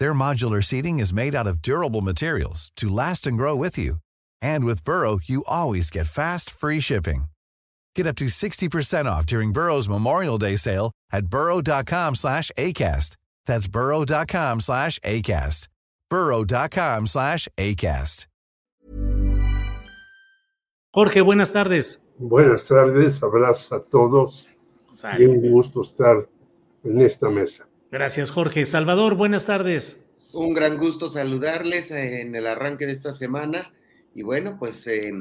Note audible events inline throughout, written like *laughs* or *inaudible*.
Their modular seating is made out of durable materials to last and grow with you. And with Burrow, you always get fast, free shipping. Get up to 60% off during Burrow's Memorial Day sale at burrow.com slash ACAST. That's burrow.com slash ACAST. burrow.com slash ACAST. Jorge, buenas tardes. Buenas tardes, abrazos a todos. Y un gusto estar en esta mesa. Gracias, Jorge. Salvador, buenas tardes. Un gran gusto saludarles en el arranque de esta semana. Y bueno, pues eh,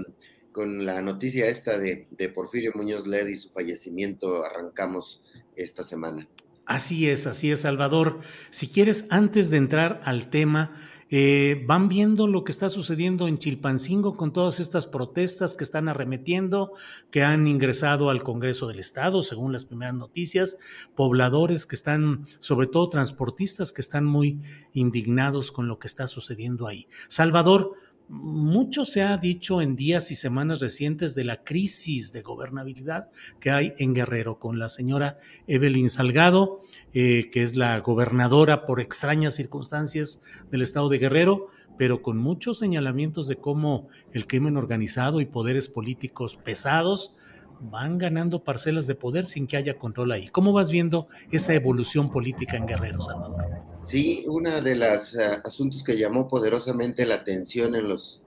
con la noticia esta de, de Porfirio Muñoz Led y su fallecimiento arrancamos esta semana. Así es, así es, Salvador. Si quieres, antes de entrar al tema, eh, van viendo lo que está sucediendo en Chilpancingo con todas estas protestas que están arremetiendo, que han ingresado al Congreso del Estado, según las primeras noticias, pobladores que están, sobre todo transportistas, que están muy indignados con lo que está sucediendo ahí. Salvador, mucho se ha dicho en días y semanas recientes de la crisis de gobernabilidad que hay en Guerrero con la señora Evelyn Salgado, eh, que es la gobernadora por extrañas circunstancias del estado de Guerrero, pero con muchos señalamientos de cómo el crimen organizado y poderes políticos pesados van ganando parcelas de poder sin que haya control ahí. ¿Cómo vas viendo esa evolución política en Guerrero, Salvador? Sí, uno de los uh, asuntos que llamó poderosamente la atención en los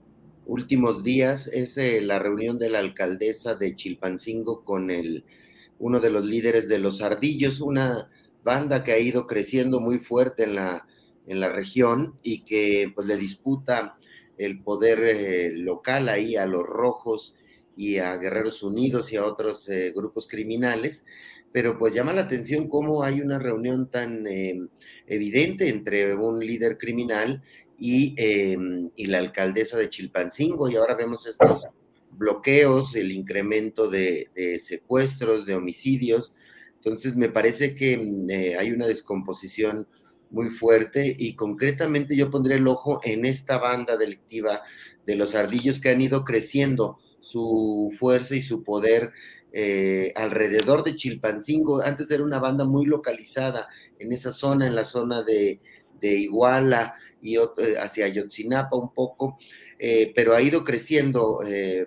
últimos días es eh, la reunión de la alcaldesa de Chilpancingo con el, uno de los líderes de los Ardillos, una banda que ha ido creciendo muy fuerte en la, en la región y que pues le disputa el poder eh, local ahí a los rojos y a Guerreros Unidos y a otros eh, grupos criminales, pero pues llama la atención cómo hay una reunión tan evidente entre un líder criminal em, y, la alcaldesa de Chilpancingo. Y ahora vemos estos bloqueos, el incremento de, secuestros, de homicidios. Entonces, me parece que mm, eh, hay una descomposición muy fuerte y concretamente yo pondré el ojo en esta banda delictiva de los ardillos que han ido creciendo su fuerza y su poder eh, alrededor de Chilpancingo. Antes era una banda muy localizada en esa zona, en la zona de, Iguala y eh, hacia Ayotzinapa un poco, eh, pero ha ido creciendo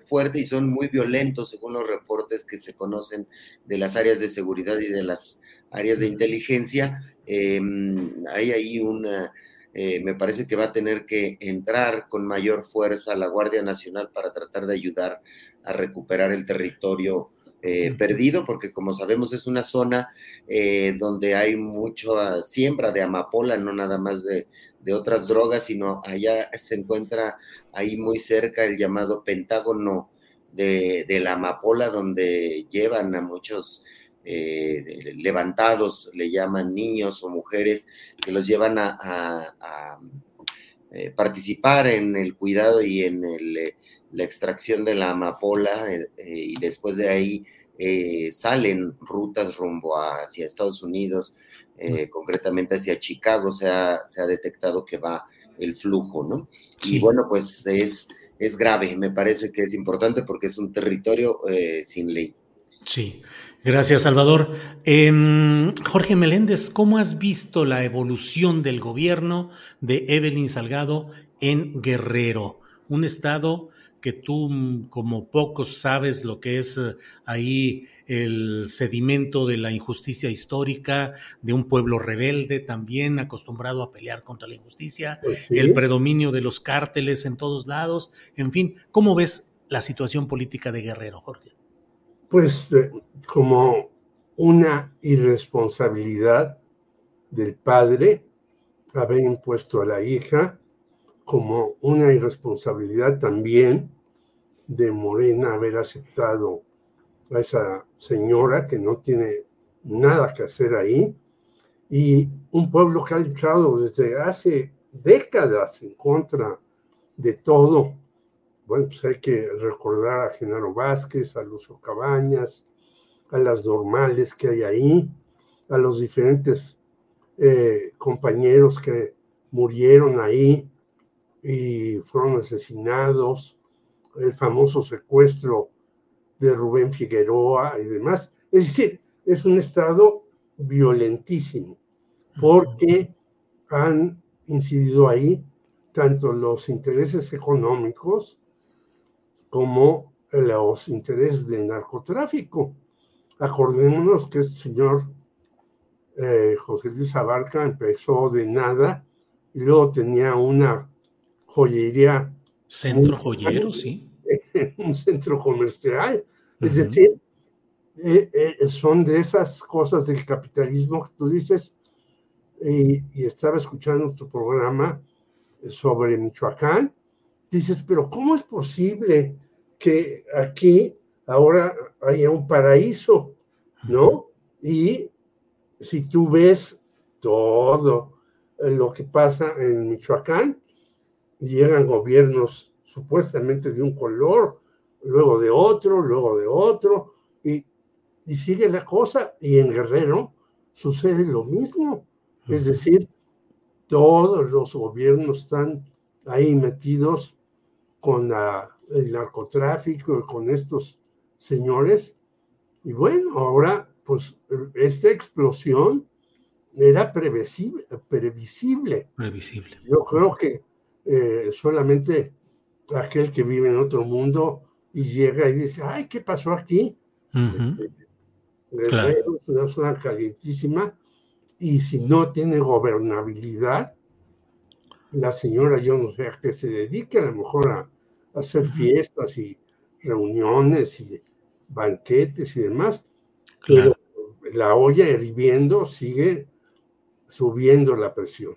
fuerte y son muy violentos según los reportes que se conocen de las áreas de seguridad y de las áreas de inteligencia. hay ahí una... me parece que va a tener que entrar con mayor fuerza la Guardia Nacional para tratar de ayudar a recuperar el territorio eh, perdido, porque como sabemos es una zona eh, donde hay mucha siembra de amapola, no nada más de, otras drogas, sino allá se encuentra ahí muy cerca el llamado Pentágono de, la amapola, donde llevan a muchos eh, levantados, le llaman niños o mujeres, que los llevan a, participar en el cuidado y en la extracción de la amapola y después de ahí eh, salen rutas rumbo hacia Estados Unidos, eh, concretamente hacia Chicago, se ha, se ha, detectado que va el flujo, ¿no? Y bueno, pues es, es grave, me parece que es importante porque es un territorio eh, sin ley. Sí, gracias Salvador. Em, Jorge Meléndez, ¿cómo has visto la evolución del gobierno de Evelyn Salgado en Guerrero? Un estado que tú mm, como pocos sabes lo que es eh, ahí el sedimento de la injusticia histórica de un pueblo rebelde también acostumbrado a pelear contra la injusticia, pues el predominio de los cárteles en todos lados, en fin, ¿cómo ves la situación política de Guerrero, Jorge? pues como una irresponsabilidad del padre haber impuesto a la hija, como una irresponsabilidad también de Morena haber aceptado a esa señora que no tiene nada que hacer ahí, y un pueblo que ha luchado desde hace décadas en contra de todo. Bueno, pues hay que recordar a Genaro Vázquez, a Lucio Cabañas, a las normales que hay ahí, a los diferentes eh, compañeros que murieron ahí y fueron asesinados, el famoso secuestro de Rubén Figueroa y demás. Es decir, es un estado violentísimo porque han incidido ahí tanto los intereses económicos como los intereses del narcotráfico. Acordémonos que este señor eh, José Luis Abarca empezó de nada y luego tenía una joyería. Centro joyero, sí. *laughs* Un centro comercial. Es decir, eh, eh, son de esas cosas del capitalismo que tú dices, y, y, estaba escuchando tu programa sobre Michoacán, dices, pero ¿cómo es posible que aquí ahora haya un paraíso, ¿no? Y si tú ves todo lo que pasa en Michoacán, llegan gobiernos supuestamente de un color, luego de otro, luego de otro, y, y sigue la cosa. Y en Guerrero sucede lo mismo. Es decir, todos los gobiernos están ahí metidos con el narcotráfico y con estos señores. Y bueno, ahora pues esta explosión era previsible. Previsible. previsible. Yo creo que eh, solamente aquel que vive en otro mundo y llega y dice, ay, ¿qué pasó aquí? Es una zona calientísima y si no tiene gobernabilidad, la señora yo no sé a qué se dedica, a lo mejor a, a hacer fiestas y reuniones y banquetes y demás, pero la olla hirviendo sigue subiendo la presión.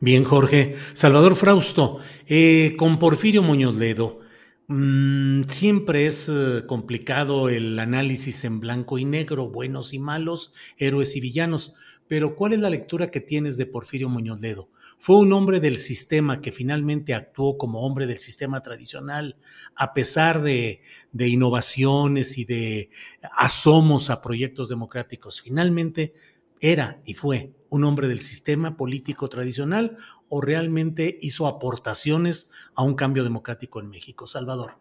Bien, Jorge. Salvador Frausto, eh, con Porfirio Muñoz Ledo, mm, siempre es eh, complicado el análisis en blanco y negro, buenos y malos, héroes y villanos, pero ¿cuál es la lectura que tienes de Porfirio Muñoz Ledo? Fue un hombre del sistema que finalmente actuó como hombre del sistema tradicional, a pesar de, innovaciones y de asomos a proyectos democráticos. Finalmente era y fue un hombre del sistema político tradicional o realmente hizo aportaciones a un cambio democrático en México. Salvador.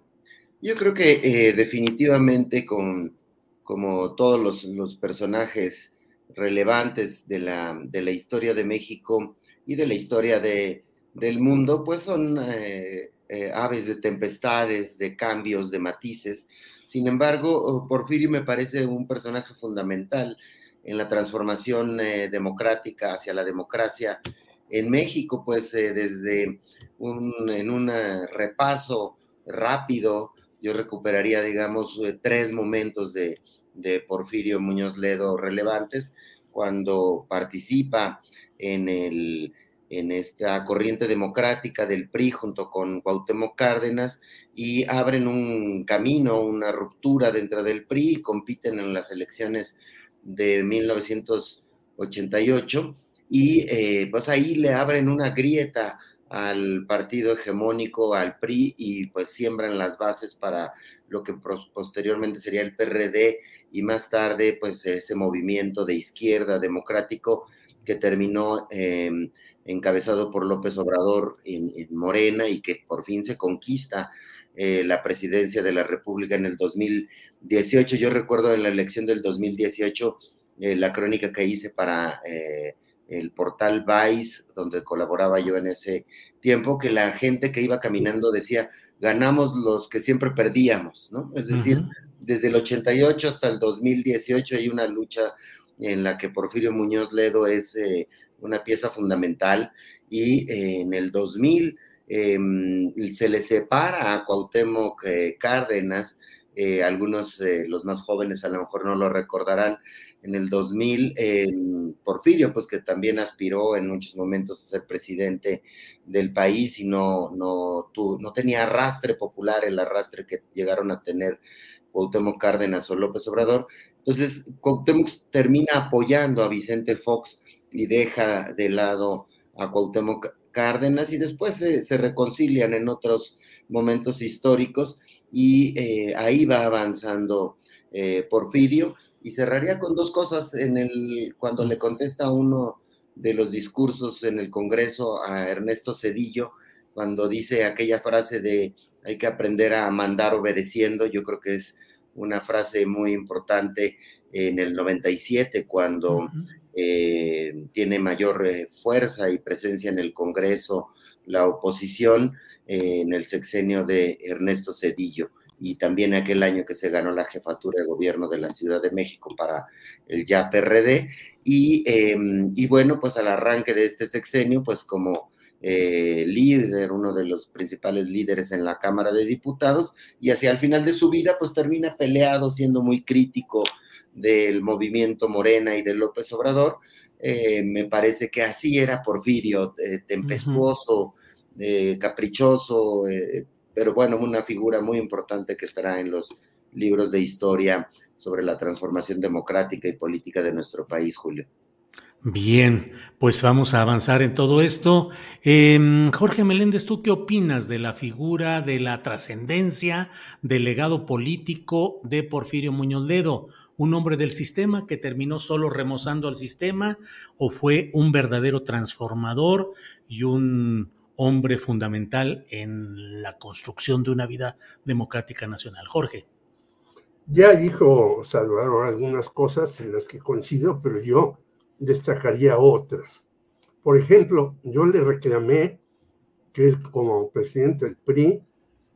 Yo creo que eh, definitivamente como todos los, personajes relevantes de la, historia de México, y de la historia de, del mundo, pues son eh, eh, aves de tempestades, de cambios, de matices. Sin embargo, Porfirio me parece un personaje fundamental en la transformación eh, democrática hacia la democracia en México, pues desde un, en un repaso rápido, yo recuperaría, digamos, tres momentos de, de Porfirio Muñoz Ledo relevantes, cuando participa en, el, en esta corriente democrática del PRI junto con Cuauhtémoc Cárdenas y abren un camino, una ruptura dentro del PRI y compiten en las elecciones de 1988 y eh, pues ahí le abren una grieta al partido hegemónico, al PRI, y pues siembran las bases para lo que posteriormente sería el PRD y más tarde pues ese movimiento de izquierda democrático que terminó em, encabezado por López Obrador en, Morena y que por fin se conquista eh, la presidencia de la República en el 2018. Yo recuerdo en la elección del 2018 eh, la crónica que hice para eh, el portal Vice, donde colaboraba yo en ese tiempo, que la gente que iba caminando decía, ganamos los que siempre perdíamos, ¿no? Es decir, desde el 88 hasta el 2018 hay una lucha en la que Porfirio Muñoz Ledo es eh, una pieza fundamental y eh, en el 2000 em, se le separa a Cuauhtémoc eh, Cárdenas eh, algunos, eh, los más jóvenes a lo mejor no lo recordarán, en el 2000, Porfirio, pues que también aspiró en muchos momentos a ser presidente del país y no, no, no tenía arrastre popular, el arrastre que llegaron a tener Cuauhtémoc Cárdenas o López Obrador. Entonces, Cuauhtémoc termina apoyando a Vicente Fox y deja de lado a Cuauhtémoc Cárdenas y después se, reconcilian en otros momentos históricos y eh, ahí va avanzando eh, Porfirio y cerraría con dos cosas en el cuando le contesta uno de los discursos en el Congreso a Ernesto Cedillo cuando dice aquella frase de hay que aprender a mandar obedeciendo, yo creo que es una frase muy importante en el 97 cuando eh, tiene mayor eh, fuerza y presencia en el Congreso la oposición eh, en el sexenio de Ernesto Cedillo y también aquel año que se ganó la jefatura de gobierno de la Ciudad de México para el ya PRD. Y, em, y bueno, pues al arranque de este sexenio, pues como líder, uno de los principales líderes en la Cámara de Diputados, y hacia el final de su vida, pues termina peleado, siendo muy crítico del movimiento Morena y de López Obrador. Eh, me parece que así era Porfirio, eh, tempestuoso, eh, caprichoso, pero bueno, una figura muy importante que estará en los libros de historia sobre la transformación democrática y política de nuestro país, Julio. Bien, pues vamos a avanzar en todo esto. Em, Jorge Meléndez, ¿tú qué opinas de la figura, de la trascendencia, del legado político de Porfirio Muñoz Ledo? ¿Un hombre del sistema que terminó solo remozando al sistema o fue un verdadero transformador y un hombre fundamental en la construcción de una vida democrática nacional? Jorge. Ya dijo Salvador algunas cosas en las que coincido, pero yo destacaría otras. Por ejemplo, yo le reclamé que él como presidente del PRI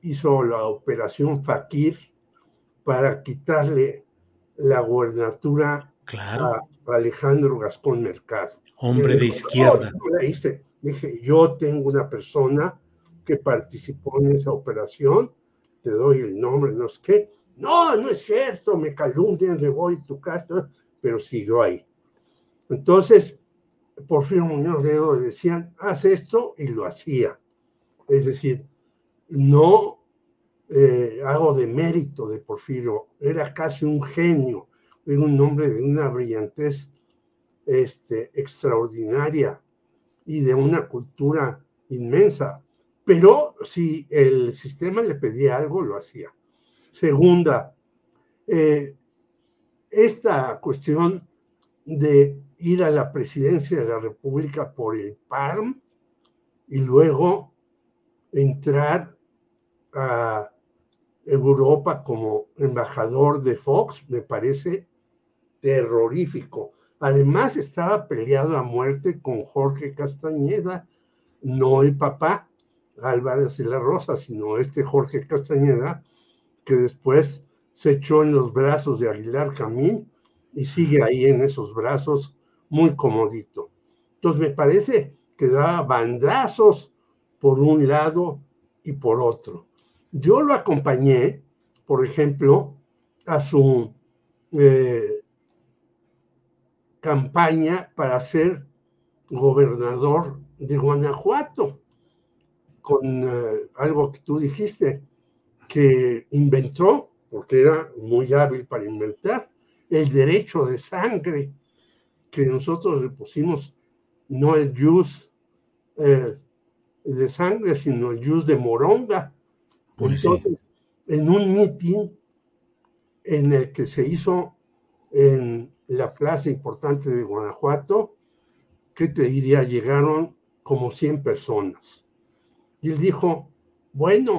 hizo la operación Fakir para quitarle la gubernatura a Alejandro Gascón Mercado. Hombre de izquierda. dije, yo tengo una persona que participó en esa operación, te doy el nombre, no sé qué. No, no es cierto, me calumnian, le voy a tu casa, pero siguió ahí. Entonces, Porfirio Muñoz Ledo decían, haz esto y lo hacía. Es decir, no eh, hago de mérito de Porfirio, era casi un genio, era un hombre de una brillantez este, extraordinaria y de una cultura inmensa. Pero si el sistema le pedía algo, lo hacía. Segunda, eh, esta cuestión de ir a la presidencia de la República por el PARM y luego entrar a Europa como embajador de Fox, me parece terrorífico. Además estaba peleado a muerte con Jorge Castañeda, no el papá Álvarez de la Rosa, sino este Jorge Castañeda, que después se echó en los brazos de Aguilar Camín y sigue ahí en esos brazos muy comodito. Entonces me parece que da bandazos por un lado y por otro. Yo lo acompañé, por ejemplo, a su eh, campaña para ser gobernador de Guanajuato, con eh, algo que tú dijiste, que inventó, porque era muy hábil para inventar, el derecho de sangre que nosotros le pusimos no el jus eh, de sangre, sino el jus de moronga. Pues Entonces, en un mitin en el que se hizo en la plaza importante de Guanajuato, que te diría, llegaron como 100 personas. Y él dijo, bueno.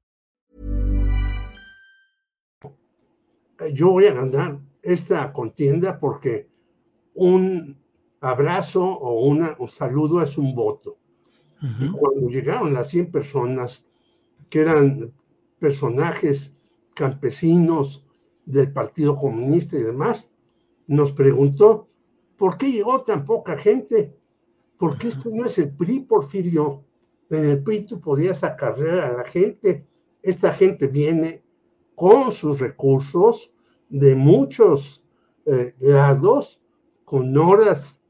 Yo voy a ganar esta contienda porque un abrazo o una, un saludo es un voto. Uh -huh. Y cuando llegaron las 100 personas, que eran personajes campesinos del Partido Comunista y demás, nos preguntó, ¿por qué llegó tan poca gente? Porque esto no es el PRI, Porfirio. En el PRI tú podías acarrear a la gente. Esta gente viene con sus recursos de muchos eh, lados, con horas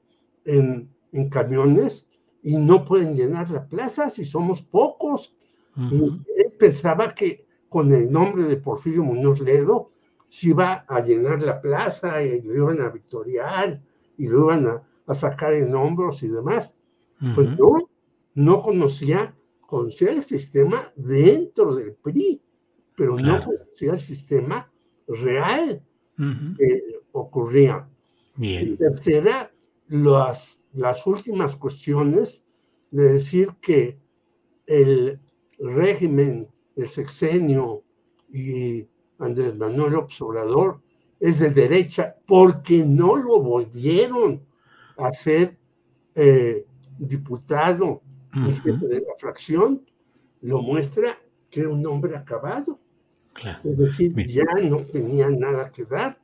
en, en, camiones, y no pueden llenar la plaza si somos pocos. Uh -huh. Y él pensaba que con el nombre de Porfirio Muñoz Ledo se iba a llenar la plaza y lo iban a victoriar y lo iban a, a sacar en hombros y demás. Uh -huh. Pues no, no conocía, conocía el sistema dentro del PRI, pero claro. no conocía el sistema real uh -huh. que ocurría. Bien. Y tercera, las, las últimas cuestiones de decir que el régimen, el sexenio y Andrés Manuel Obrador es de derecha porque no lo volvieron a ser eh, diputado uh -huh. y jefe de la fracción, lo muestra que era un hombre acabado. Claro. Es decir, Bien. ya no tenía nada que dar.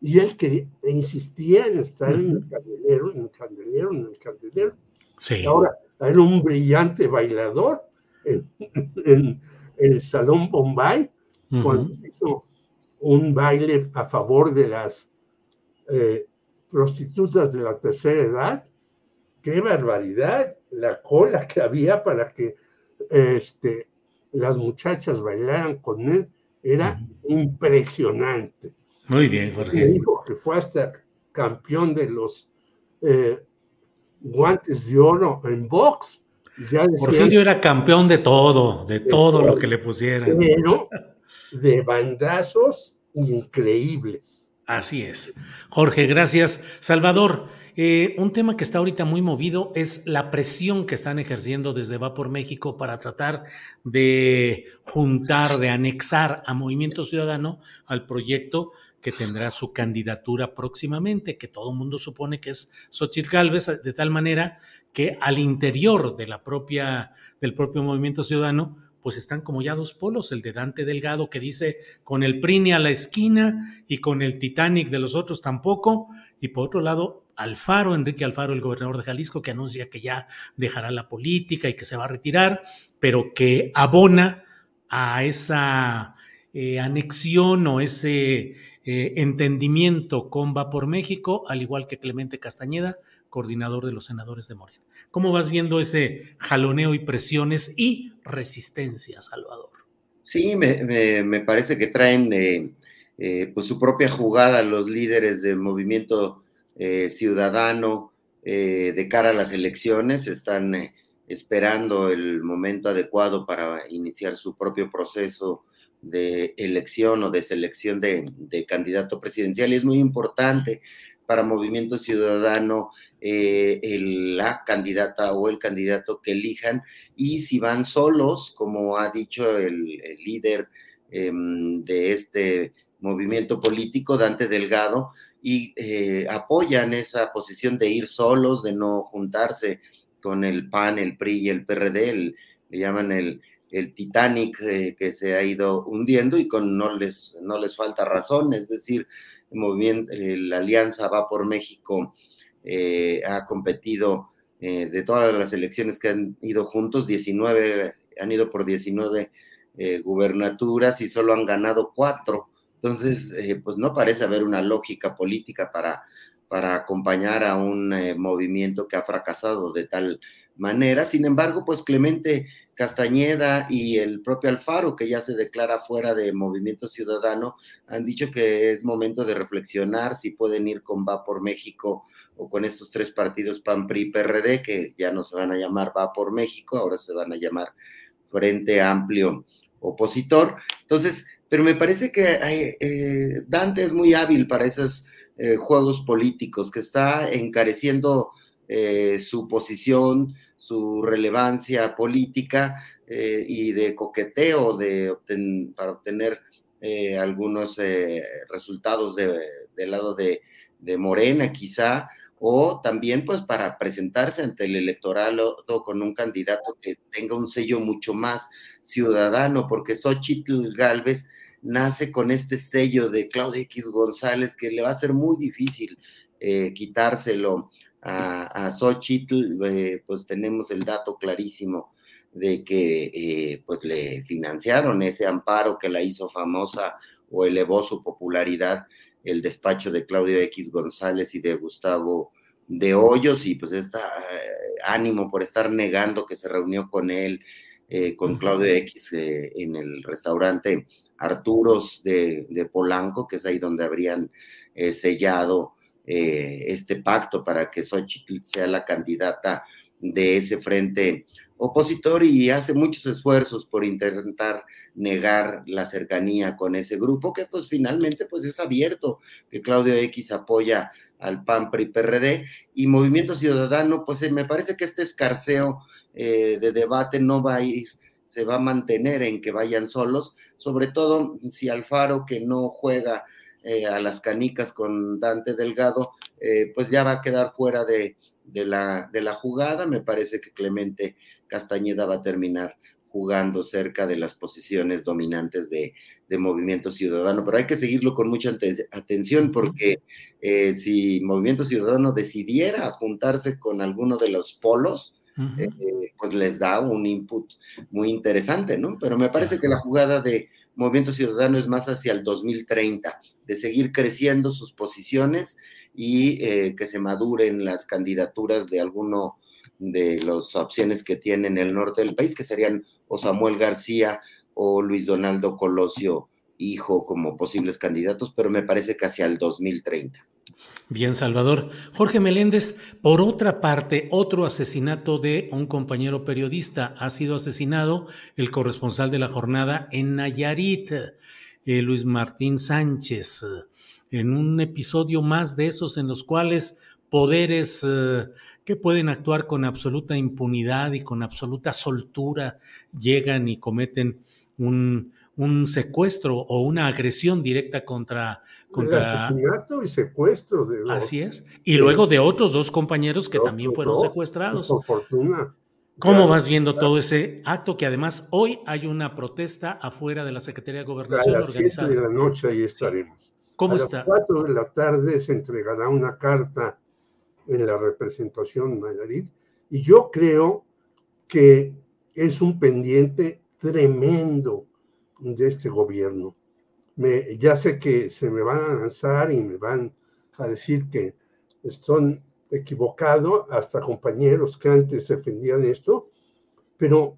Y él quería, insistía en estar uh -huh. en el candelero, en el candelero, en el candelero. Sí. Ahora, era un brillante bailador en, en el Salón Bombay, uh -huh. cuando hizo un baile a favor de las eh, prostitutas de la tercera edad. ¡Qué barbaridad! La cola que había para que este, las muchachas bailaran con él era impresionante. Muy bien, Jorge. Me dijo que fue hasta campeón de los eh, guantes de oro en box. Ya decían, Porfirio era campeón de todo, de, de todo, todo, lo que le pusieran. Pero *laughs* de bandazos increíbles. Así es. Jorge, gracias. Salvador, eh, un tema que está ahorita muy movido es la presión que están ejerciendo desde Va por México para tratar de juntar, de anexar a Movimiento Ciudadano al proyecto que tendrá su candidatura próximamente, que todo el mundo supone que es Xochitl Galvez, de tal manera que al interior de la propia, del propio Movimiento Ciudadano, pues están como ya dos polos, el de Dante Delgado que dice con el Prini a la esquina y con el Titanic de los otros tampoco, y por otro lado Alfaro, Enrique Alfaro, el gobernador de Jalisco, que anuncia que ya dejará la política y que se va a retirar, pero que abona a esa eh, anexión o ese eh, entendimiento con Va por México, al igual que Clemente Castañeda, coordinador de los senadores de Morena. ¿Cómo vas viendo ese jaloneo y presiones y resistencia, Salvador? Sí, me, parece que traen eh, eh, pues su propia jugada los líderes del movimiento eh, ciudadano de cara a las elecciones. Están esperando el momento adecuado para iniciar su propio proceso de elección o de selección de candidato presidencial. Y es muy importante para Movimiento Ciudadano eh, la candidata o el candidato que elijan. Y si van solos, como ha dicho el, líder eh, de este movimiento político, Dante Delgado, y eh, apoyan esa posición de ir solos, de no juntarse con el PAN, el PRI y el PRD, el, le llaman el, el Titanic eh, que se ha ido hundiendo y con no les, no les falta razón, es decir, el movimiento, eh, la alianza va por México, eh, ha competido eh, de todas las elecciones que han ido juntos, 19, han ido por 19 gubernaturas y solo han ganado cuatro. Entonces, pues no parece haber una lógica política para, para acompañar a un eh, movimiento que ha fracasado de tal. Sin embargo, pues Clemente Castañeda y el propio Alfaro, que ya se declara fuera de Movimiento Ciudadano, han dicho que es momento de reflexionar si pueden ir con Va por México o con estos tres partidos PAN, PRI, PRD, que ya no se van a llamar Va por México, ahora se van a llamar Frente Amplio Opositor. Entonces, pero me parece que eh, Dante es muy hábil para esos eh, juegos políticos, que está encareciendo eh, su posición, su relevancia política eh, y de coqueteo de para obtener algunos resultados de, del lado de, Morena, quizá, o también pues para presentarse ante el electorado con un candidato que tenga un sello mucho más ciudadano, porque Xochitl Galvez nace con este sello de Claudia X González que le va a ser muy difícil eh, quitárselo a, a Xochitl, eh, pues tenemos el dato clarísimo de que eh, pues le financiaron ese amparo que la hizo famosa o elevó su popularidad el despacho de Claudio X González y de Gustavo de Hoyos y pues está ánimo por estar negando que se reunió con él, con Claudio X en el restaurante Arturos de, Polanco, que es ahí donde habrían eh, sellado eh, este pacto para que Xochitl sea la candidata de ese frente opositor y hace muchos esfuerzos por intentar negar la cercanía con ese grupo que pues finalmente pues es abierto, que Claudio X apoya al PAN, PRI, PRD y Movimiento Ciudadano, pues eh, me parece que este escarceo de debate no va a ir se va a mantener en que vayan solos, sobre todo si Alfaro, que no juega eh, a las canicas con Dante Delgado, eh, pues ya va a quedar fuera de, la, de la jugada. Me parece que Clemente Castañeda va a terminar jugando cerca de las posiciones dominantes de, Movimiento Ciudadano, pero hay que seguirlo con mucha atención porque eh, si Movimiento Ciudadano decidiera juntarse con alguno de los polos, eh, pues les da un input muy interesante, ¿no? Pero me parece que la jugada de Movimiento Ciudadano es más hacia el 2030, de seguir creciendo sus posiciones y eh, que se maduren las candidaturas de alguno de las opciones que tiene en el norte del país, que serían o Samuel García o Luis Donaldo Colosio, hijo, como posibles candidatos, pero me parece que hacia el 2030. Bien, Salvador. Jorge Meléndez, por otra parte, otro asesinato de un compañero periodista. Ha sido asesinado el corresponsal de la jornada en Nayarit, eh, Luis Martín Sánchez, en un episodio más de esos en los cuales poderes eh, que pueden actuar con absoluta impunidad y con absoluta soltura llegan y cometen un, un secuestro o una agresión directa contra... contra... Asesinato y secuestro. De Así es. Y luego de otros dos compañeros que también fueron secuestrados. Por fortuna. ¿Cómo vas viendo todo ese acto que además hoy hay una protesta afuera de la Secretaría de Gobernación a las organizada? de la noche ahí estaremos. ¿Cómo a está? A las 4 de la tarde se entregará una carta en la representación Nayarit y yo creo que es un pendiente tremendo de este gobierno. Me, ya sé que se me van a lanzar y me van a decir que están equivocados, hasta compañeros que antes defendían esto, pero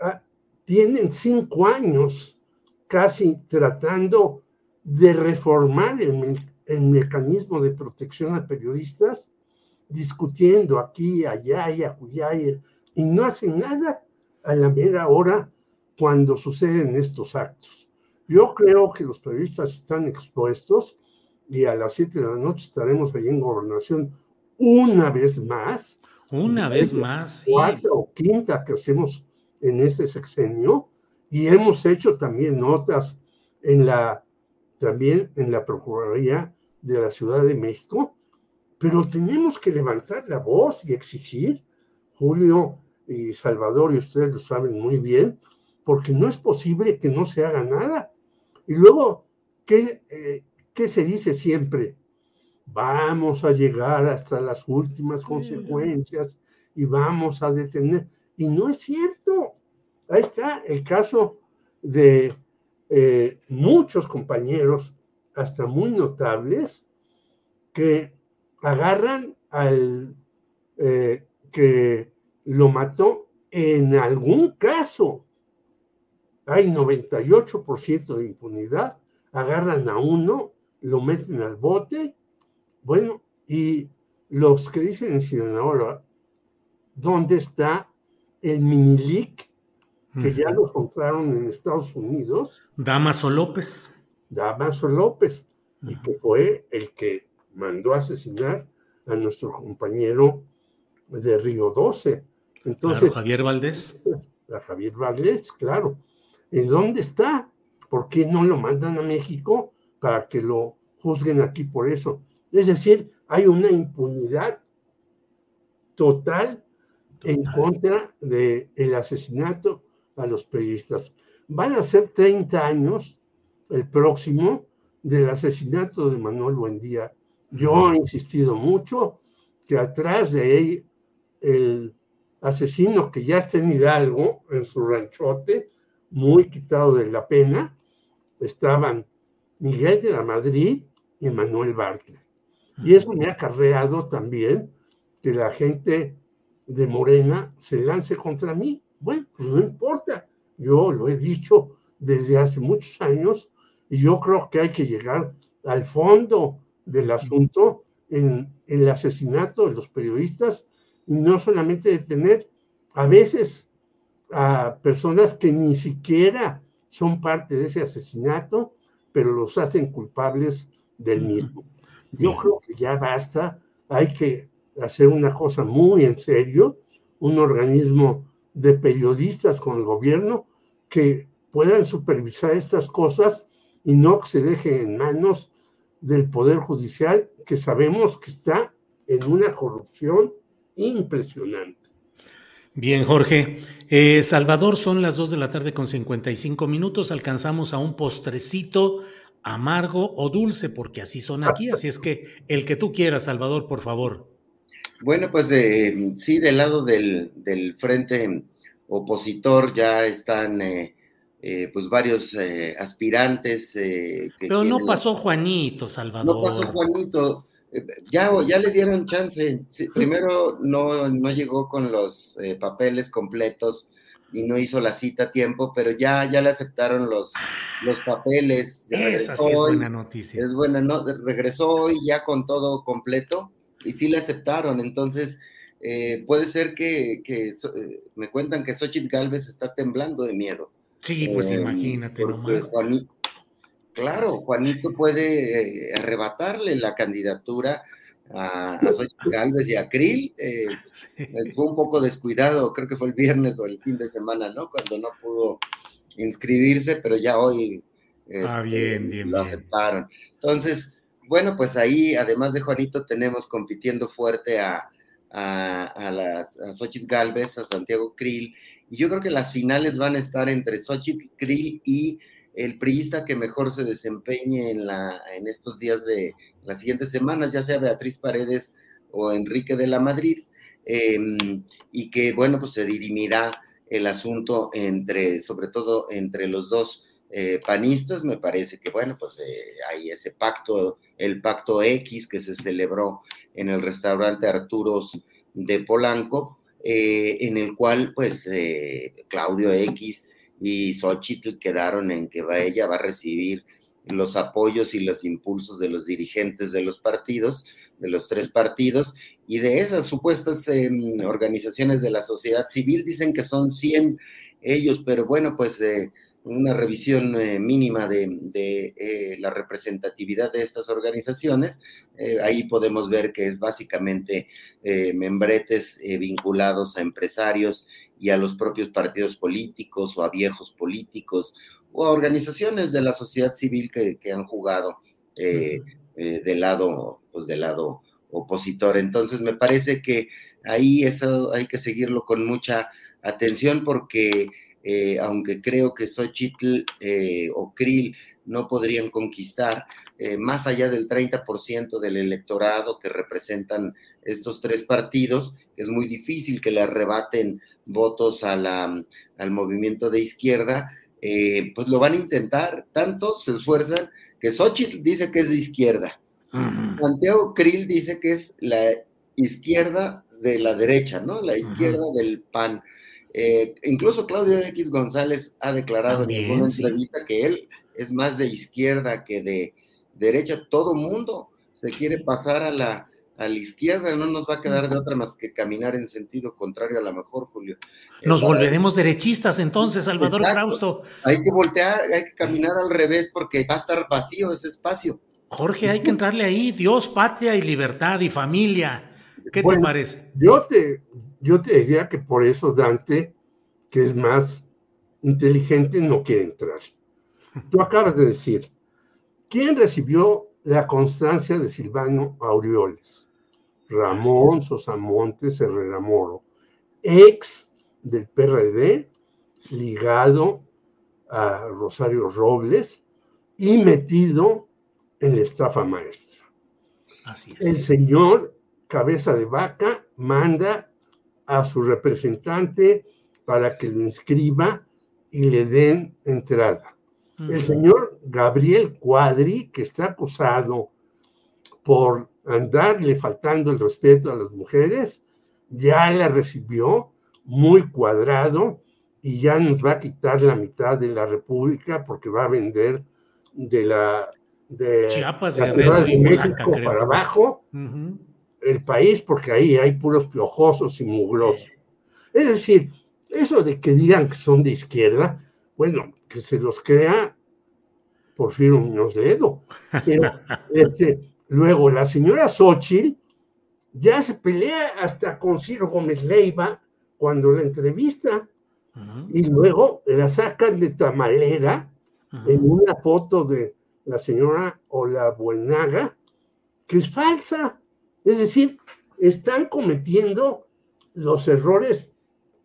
ah, tienen cinco años casi tratando de reformar el, el, mecanismo de protección a periodistas, discutiendo aquí, allá y acullá, y no hacen nada a la mera hora cuando suceden estos actos. Yo creo que los periodistas están expuestos y a las 7 de la noche estaremos ahí en gobernación una vez más. Una vez más. Cuarta o quinta que hacemos en este sexenio y hemos hecho también notas en la también en la Procuraduría de la Ciudad de México, pero tenemos que levantar la voz y exigir, Julio y Salvador, y ustedes lo saben muy bien, porque no es posible que no se haga nada. Y luego, ¿qué, eh, ¿qué se dice siempre? Vamos a llegar hasta las últimas consecuencias y vamos a detener. Y no es cierto. Ahí está el caso de eh, muchos compañeros, hasta muy notables, que agarran al eh, que lo mató en algún caso. Hay 98% de impunidad, agarran a uno, lo meten al bote, bueno, y los que dicen en Sinaloa, ¿dónde está el Minilic que ya lo encontraron en Estados Unidos? Damaso López. Damaso López, y que fue el que mandó a asesinar a nuestro compañero de Río 12. Entonces, Javier Valdés. *laughs* A Javier Valdés, claro. ¿Y dónde está? ¿Por qué no lo mandan a México para que lo juzguen aquí por eso? Es decir, hay una impunidad total, en contra del el asesinato a los periodistas. Van a ser 30 años el próximo del asesinato de Manuel Buendía. Yo he insistido mucho que atrás de él, el asesino que ya está en Hidalgo, en su ranchote, muy quitado de la pena, estaban Miguel de la Madrid y Manuel Bartlett. Y eso me ha acarreado también que la gente de Morena se lance contra mí. Bueno, pues no importa. Yo lo he dicho desde hace muchos años y yo creo que hay que llegar al fondo del asunto en, el asesinato de los periodistas y no solamente detener a veces a personas que ni siquiera son parte de ese asesinato, pero los hacen culpables del mismo. Yo creo que ya basta, hay que hacer una cosa muy en serio, un organismo de periodistas con el gobierno que puedan supervisar estas cosas y no que se deje en manos del Poder Judicial, que sabemos que está en una corrupción impresionante. Bien, Jorge. Eh, Salvador, son las 2 de la tarde con 55 minutos. Alcanzamos a un postrecito amargo o dulce, porque así son aquí. Así es que el que tú quieras, Salvador, por favor. Bueno, pues eh, sí, del lado del, frente opositor ya están eh, eh, pues varios aspirantes. Pero no pasó Juanito, Salvador. No pasó Juanito. Ya, ya le dieron chance. primero no, no llegó con los papeles completos y no hizo la cita a tiempo, pero ya, ya le aceptaron los, los papeles. Esa sí es buena noticia. Es buena, ¿no? Regresó hoy ya con todo completo y sí le aceptaron. Entonces, eh, puede ser que, eh, me cuentan que Xochitl Galvez está temblando de miedo. Sí, pues eh, imagínate nomás. Claro, Juanito puede arrebatarle la candidatura a, a *laughs* Xochitl Galvez y a Krill. Fue un poco descuidado, creo que fue el viernes o el fin de semana, ¿no? Cuando no pudo inscribirse, pero ya hoy ah, bien, este, bien, lo aceptaron. Entonces, bueno, pues ahí, además de Juanito, tenemos compitiendo fuerte a, a, a, las, a Xochitl Galvez, a Santiago Krill, y yo creo que las finales van a estar entre Xochitl Krill y el priista que mejor se desempeñe en, la, en estos días de las siguientes semanas, ya sea Beatriz Paredes o Enrique de la Madrid, em, y que, bueno, pues se dirimirá el asunto entre, sobre todo entre los dos eh, panistas, me parece que, bueno, pues eh, hay ese pacto, el pacto X que se celebró en el restaurante Arturos de Polanco, eh, en el cual, pues, Claudio X y Xochitl quedaron en que ella va a recibir los apoyos y los impulsos de los dirigentes de los partidos, de los tres partidos, y de esas supuestas em, organizaciones de la sociedad civil, dicen que son 100 ellos, pero bueno, pues una revisión eh, mínima de, eh, la representatividad de estas organizaciones. Eh, ahí podemos ver que es básicamente membretes vinculados a empresarios y a los propios partidos políticos o a viejos políticos o a organizaciones de la sociedad civil que, han jugado del lado, pues del lado opositor. Entonces me parece que ahí eso hay que seguirlo con mucha atención porque eh, aunque creo que Xochitl eh, o Krill no podrían conquistar eh, más allá del 30% del electorado que representan estos tres partidos, es muy difícil que le arrebaten votos a la, al movimiento de izquierda, pues lo van a intentar, tanto se esfuerzan que Xochitl dice que es de izquierda, Santiago Krill dice que es la izquierda de la derecha, ¿no? La izquierda del PAN. Eh, incluso Claudio X González ha declarado en una entrevista que él es más de izquierda que de derecha. Todo mundo se quiere pasar a la, a la izquierda, no nos va a quedar de otra más que caminar en sentido contrario a lo mejor, Julio. Nos volveremos derechistas entonces, Salvador Frausto. Hay que voltear, hay que caminar al revés porque va a estar vacío ese espacio. Jorge, hay que entrarle ahí, Dios, patria y libertad y familia. ¿Qué te parece? Yo te, yo te diría que por eso Dante, que es más inteligente, no quiere entrar. Tú acabas de decir, ¿quién recibió la constancia de Silvano Aureoles? Ramón Sosamontes Herrera Moro, ex del PRD, ligado a Rosario Robles y metido en la estafa maestra. Así es. El señor cabeza de vaca manda a su representante para que lo inscriba y le den entrada. El señor Gabriel Cuadri, que está acusado por andarle faltando el respeto a las mujeres, ya la recibió muy cuadrado y ya nos va a quitar la mitad de la República porque va a vender de la de Chiapas, la Guerrero de México Oaxaca, para abajo. El país porque ahí hay puros piojosos y mugrosos. Es decir, eso de que digan que son de izquierda, bueno, que se los crea Porfirio Muñoz Ledo. Pero, *laughs* este, luego, la señora Xochitl ya se pelea hasta con Ciro Gómez Leiva cuando la entrevista y luego la sacan de tamalera en una foto de la señora Ola Buenaga, que es falsa. Es decir, están cometiendo los errores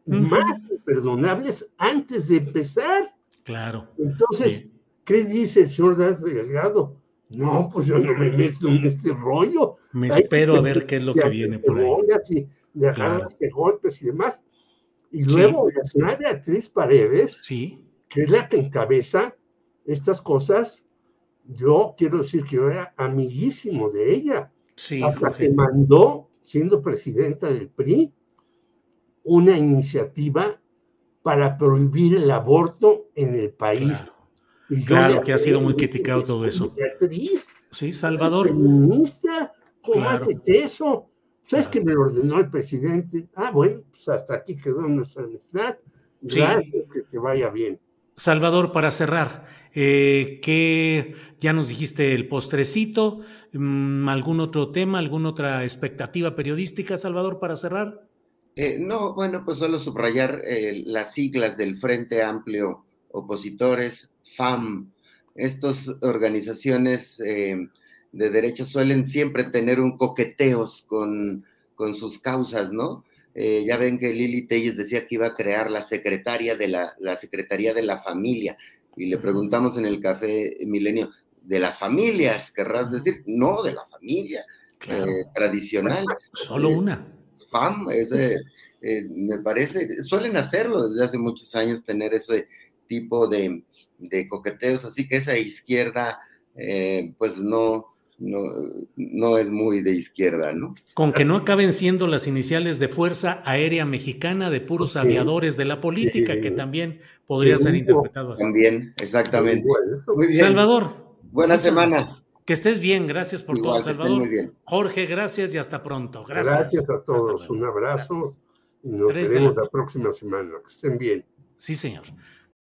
más imperdonables antes de empezar. Claro. Entonces, Sí. ¿Qué dice el señor Delgado? No, pues yo no me meto en este rollo. Me Hay espero a ver qué es lo que viene por ahí. Y de Claro. golpes y demás. Y Sí. luego la señora Beatriz Paredes, Sí. que es la que encabeza estas cosas, yo quiero decir que yo era amiguísimo de ella, Sí, hasta Jorge. que mandó, siendo presidenta del PRI, una iniciativa para prohibir el aborto en el país. Claro. Claro que ha sido muy criticado todo eso. Beatriz, Sí, Salvador. feminista, ¿cómo Claro. haces eso? ¿Sabes Claro. que me lo ordenó el presidente? Ah, bueno, pues hasta aquí quedó nuestra amistad. Sí. Gracias, que te vaya bien. Salvador, para cerrar, eh, que ya nos dijiste el postrecito, mm, algún otro tema, alguna otra expectativa periodística, Salvador, para cerrar. Eh, no, bueno, pues solo subrayar eh, las siglas del Frente Amplio Opositores, FAM. Estas organizaciones eh, de derecha suelen siempre tener un coqueteos con, con sus causas, ¿no? Eh, ya ven que Lili Telles decía que iba a crear la secretaria de la, la Secretaría de la Familia. Y le preguntamos en el café Milenio, ¿de las familias? ¿Querrás decir? No, de la familia Claro. eh, tradicional. Solo una. spam, ese, eh, me parece, suelen hacerlo desde hace muchos años, tener ese tipo de, de coqueteos, así que esa izquierda, eh, pues no, no, no es muy de izquierda, ¿no? Con que no acaben siendo las iniciales de Fuerza Aérea Mexicana de puros Sí. aviadores de la política, Sí. que también podría Sí, ser interpretado así. También, exactamente. Muy bien. Salvador. Buena muchas semana. gracias. Que estés bien, gracias por Igual, todo, Salvador. muy bien. Jorge, gracias y hasta pronto. Gracias. Gracias, a todos. Un abrazo Gracias. y nos veremos la- la próxima semana. Que estén bien. Sí, señor.